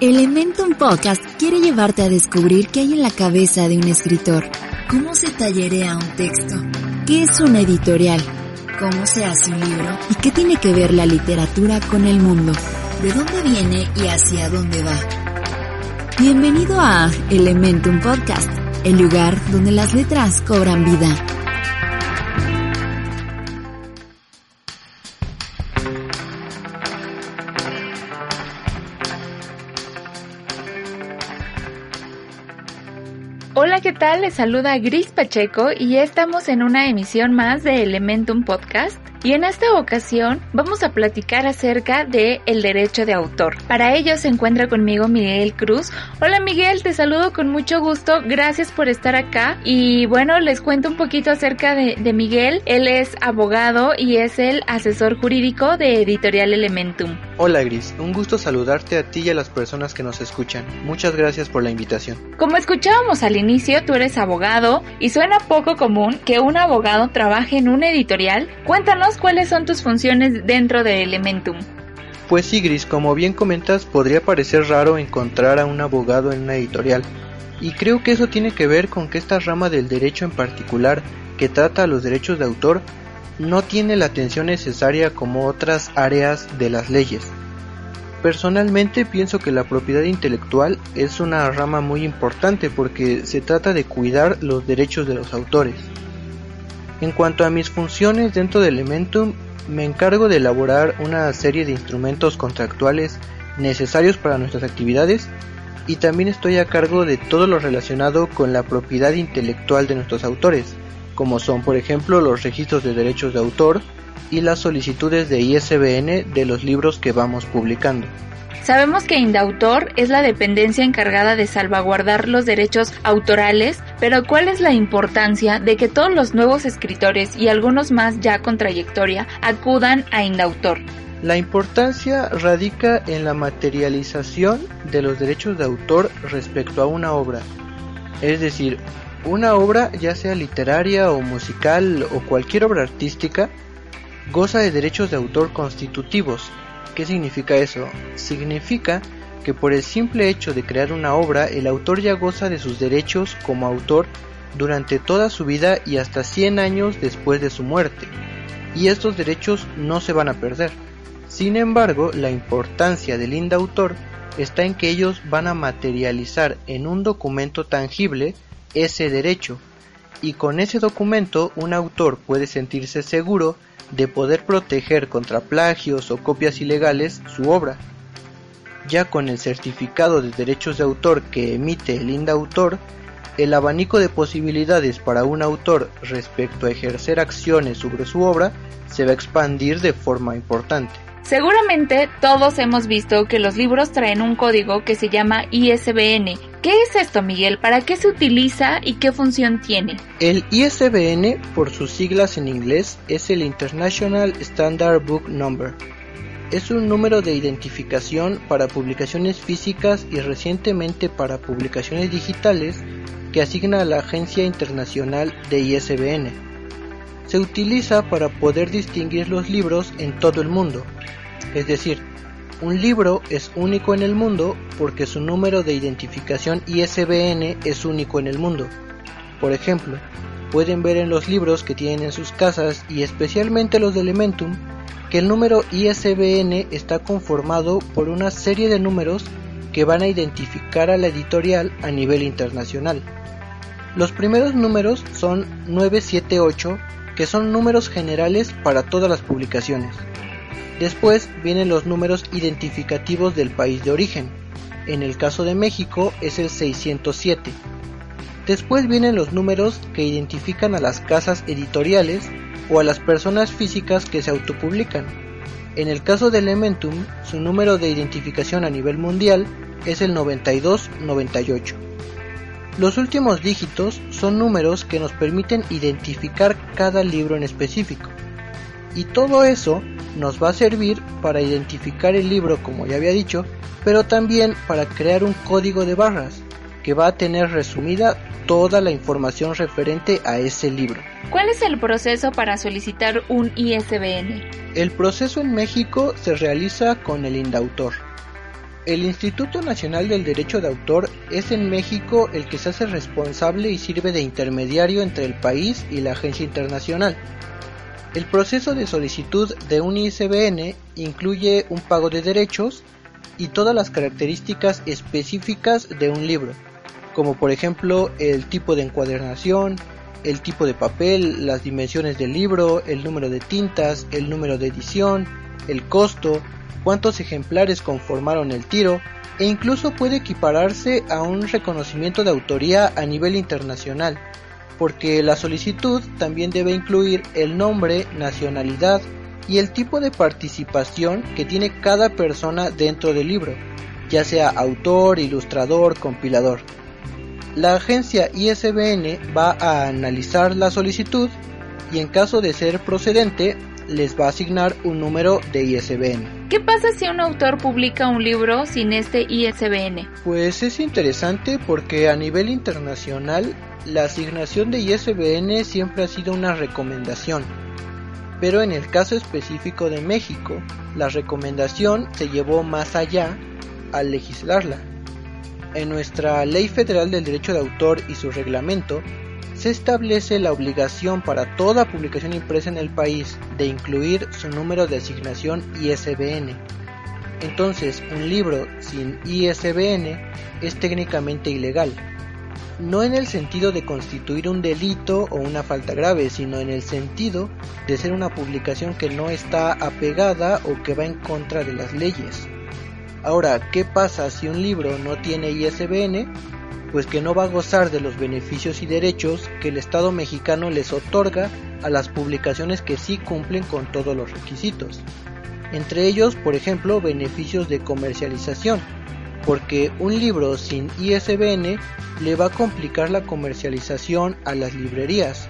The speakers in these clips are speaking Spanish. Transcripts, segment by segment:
Elementum Podcast quiere llevarte a descubrir qué hay en la cabeza de un escritor, cómo se tallerea un texto, qué es una editorial, cómo se hace un libro y qué tiene que ver la literatura con el mundo, de dónde viene y hacia dónde va. Bienvenido a Elementum Podcast, el lugar donde las letras cobran vida. ¿Qué tal? Les saluda Gris Pacheco y estamos en una emisión más de Elementum Podcast. Y en esta ocasión vamos a platicar acerca de el derecho de autor. Para ello se encuentra conmigo Miguel Cruz. Hola Miguel, te saludo con mucho gusto. Gracias por estar acá. Y bueno, les cuento un poquito acerca de, de Miguel. Él es abogado y es el asesor jurídico de Editorial Elementum. Hola Gris, un gusto saludarte a ti y a las personas que nos escuchan. Muchas gracias por la invitación. Como escuchábamos al inicio, tú eres abogado y suena poco común que un abogado trabaje en una editorial. Cuéntanos cuáles son tus funciones dentro de Elementum. Pues sí, como bien comentas, podría parecer raro encontrar a un abogado en una editorial. Y creo que eso tiene que ver con que esta rama del derecho en particular, que trata los derechos de autor, no tiene la atención necesaria como otras áreas de las leyes. Personalmente pienso que la propiedad intelectual es una rama muy importante porque se trata de cuidar los derechos de los autores. En cuanto a mis funciones dentro de Elementum, me encargo de elaborar una serie de instrumentos contractuales necesarios para nuestras actividades y también estoy a cargo de todo lo relacionado con la propiedad intelectual de nuestros autores, como son por ejemplo los registros de derechos de autor y las solicitudes de ISBN de los libros que vamos publicando. Sabemos que Indautor es la dependencia encargada de salvaguardar los derechos autorales, pero ¿cuál es la importancia de que todos los nuevos escritores y algunos más ya con trayectoria acudan a Indautor? La importancia radica en la materialización de los derechos de autor respecto a una obra. Es decir, una obra, ya sea literaria o musical o cualquier obra artística, goza de derechos de autor constitutivos, ¿Qué significa eso? Significa que por el simple hecho de crear una obra, el autor ya goza de sus derechos como autor durante toda su vida y hasta 100 años después de su muerte, y estos derechos no se van a perder. Sin embargo, la importancia del indautor está en que ellos van a materializar en un documento tangible ese derecho, y con ese documento un autor puede sentirse seguro de poder proteger contra plagios o copias ilegales su obra. Ya con el certificado de derechos de autor que emite el indautor, el abanico de posibilidades para un autor respecto a ejercer acciones sobre su obra se va a expandir de forma importante. Seguramente todos hemos visto que los libros traen un código que se llama ISBN. ¿Qué es esto, Miguel? ¿Para qué se utiliza y qué función tiene? El ISBN, por sus siglas en inglés, es el International Standard Book Number. Es un número de identificación para publicaciones físicas y recientemente para publicaciones digitales que asigna a la Agencia Internacional de ISBN. Se utiliza para poder distinguir los libros en todo el mundo es decir, un libro es único en el mundo porque su número de identificación ISBN es único en el mundo. Por ejemplo, pueden ver en los libros que tienen en sus casas y especialmente los de Elementum que el número ISBN está conformado por una serie de números que van a identificar a la editorial a nivel internacional. Los primeros números son 978, que son números generales para todas las publicaciones. Después vienen los números identificativos del país de origen. En el caso de México es el 607. Después vienen los números que identifican a las casas editoriales o a las personas físicas que se autopublican. En el caso de Elementum, su número de identificación a nivel mundial es el 9298. Los últimos dígitos son números que nos permiten identificar cada libro en específico. Y todo eso nos va a servir para identificar el libro como ya había dicho, pero también para crear un código de barras que va a tener resumida toda la información referente a ese libro. ¿Cuál es el proceso para solicitar un ISBN? El proceso en México se realiza con el indautor. el Instituto Nacional del Derecho de Autor es en México el que se hace responsable y sirve de intermediario entre el país y la agencia internacional. El proceso de solicitud de un ISBN incluye un pago de derechos y todas las características específicas de un libro, como por ejemplo el tipo de encuadernación, el tipo de papel, las dimensiones del libro, el número de tintas, el número de edición, el costo, cuántos ejemplares conformaron el tiro e incluso puede equipararse a un reconocimiento de autoría a nivel internacional porque la solicitud también debe incluir el nombre, nacionalidad y el tipo de participación que tiene cada persona dentro del libro, ya sea autor, ilustrador, compilador. La agencia ISBN va a analizar la solicitud y en caso de ser procedente les va a asignar un número de ISBN. ¿Qué pasa si un autor publica un libro sin este ISBN? Pues es interesante porque a nivel internacional la asignación de ISBN siempre ha sido una recomendación, pero en el caso específico de México, la recomendación se llevó más allá al legislarla. En nuestra Ley Federal del Derecho de Autor y su reglamento, se establece la obligación para toda publicación impresa en el país de incluir su número de asignación ISBN. Entonces, un libro sin ISBN es técnicamente ilegal no en el sentido de constituir un delito o una falta grave, sino en el sentido de ser una publicación que no está apegada o que va en contra de las leyes. Ahora, ¿qué pasa si un libro no tiene ISBN? Pues que no va a gozar de los beneficios y derechos que el Estado mexicano les otorga a las publicaciones que sí cumplen con todos los requisitos. Entre ellos, por ejemplo, beneficios de comercialización, porque un libro sin ISBN le va a complicar la comercialización a las librerías.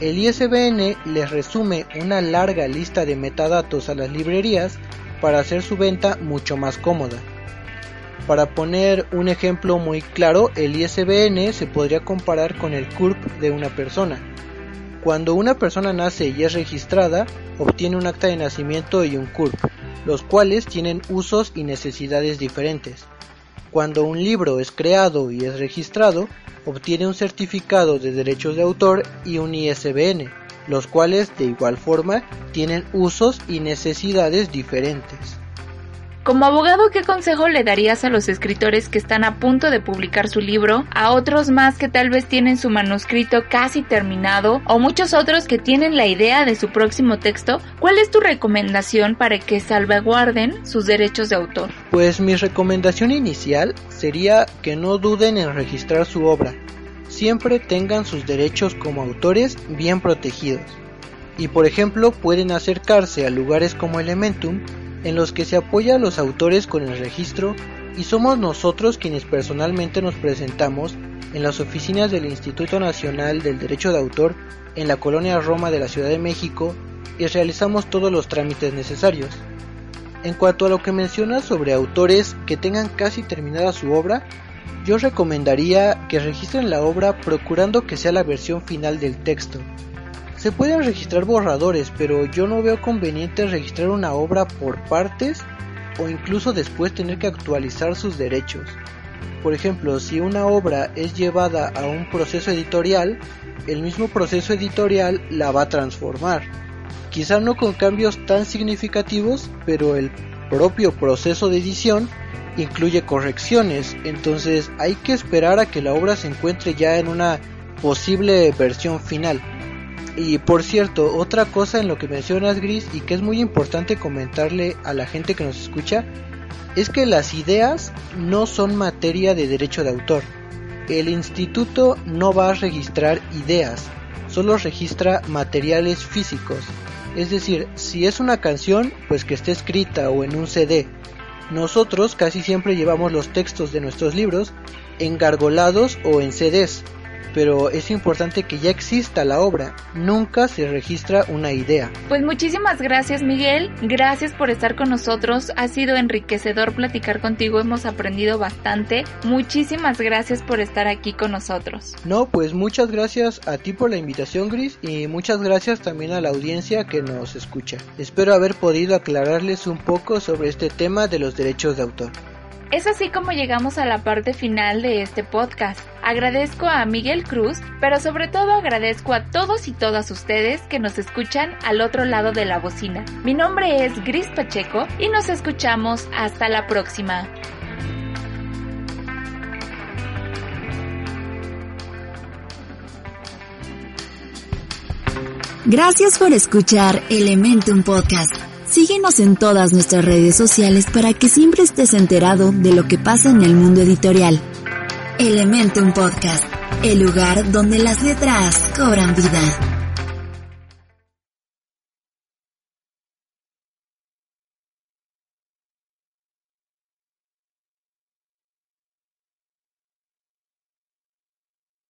El ISBN les resume una larga lista de metadatos a las librerías para hacer su venta mucho más cómoda. Para poner un ejemplo muy claro, el ISBN se podría comparar con el CURP de una persona. Cuando una persona nace y es registrada, obtiene un acta de nacimiento y un CURP, los cuales tienen usos y necesidades diferentes. Cuando un libro es creado y es registrado, obtiene un certificado de derechos de autor y un ISBN, los cuales de igual forma tienen usos y necesidades diferentes. Como abogado, ¿qué consejo le darías a los escritores que están a punto de publicar su libro, a otros más que tal vez tienen su manuscrito casi terminado o muchos otros que tienen la idea de su próximo texto? ¿Cuál es tu recomendación para que salvaguarden sus derechos de autor? Pues mi recomendación inicial sería que no duden en registrar su obra. Siempre tengan sus derechos como autores bien protegidos. Y por ejemplo pueden acercarse a lugares como Elementum en los que se apoya a los autores con el registro y somos nosotros quienes personalmente nos presentamos en las oficinas del Instituto Nacional del Derecho de Autor en la colonia Roma de la Ciudad de México y realizamos todos los trámites necesarios. En cuanto a lo que mencionas sobre autores que tengan casi terminada su obra, yo recomendaría que registren la obra procurando que sea la versión final del texto, se pueden registrar borradores, pero yo no veo conveniente registrar una obra por partes o incluso después tener que actualizar sus derechos. Por ejemplo, si una obra es llevada a un proceso editorial, el mismo proceso editorial la va a transformar. Quizá no con cambios tan significativos, pero el propio proceso de edición incluye correcciones, entonces hay que esperar a que la obra se encuentre ya en una posible versión final. Y por cierto, otra cosa en lo que mencionas Gris y que es muy importante comentarle a la gente que nos escucha, es que las ideas no son materia de derecho de autor. El instituto no va a registrar ideas, solo registra materiales físicos. Es decir, si es una canción, pues que esté escrita o en un CD. Nosotros casi siempre llevamos los textos de nuestros libros engargolados o en CDs, pero es importante que ya exista la obra, nunca se registra una idea. Pues muchísimas gracias Miguel, gracias por estar con nosotros, ha sido enriquecedor platicar contigo, hemos aprendido bastante, muchísimas gracias por estar aquí con nosotros. No, pues muchas gracias a ti por la invitación Gris y muchas gracias también a la audiencia que nos escucha. Espero haber podido aclararles un poco sobre este tema de los derechos de autor. Es así como llegamos a la parte final de este podcast. Agradezco a Miguel Cruz, pero sobre todo agradezco a todos y todas ustedes que nos escuchan al otro lado de la bocina. Mi nombre es Gris Pacheco y nos escuchamos hasta la próxima. Gracias por escuchar Elementum Podcast. Síguenos en todas nuestras redes sociales para que siempre estés enterado de lo que pasa en el mundo editorial. Elementum Podcast, el lugar donde las letras cobran vida.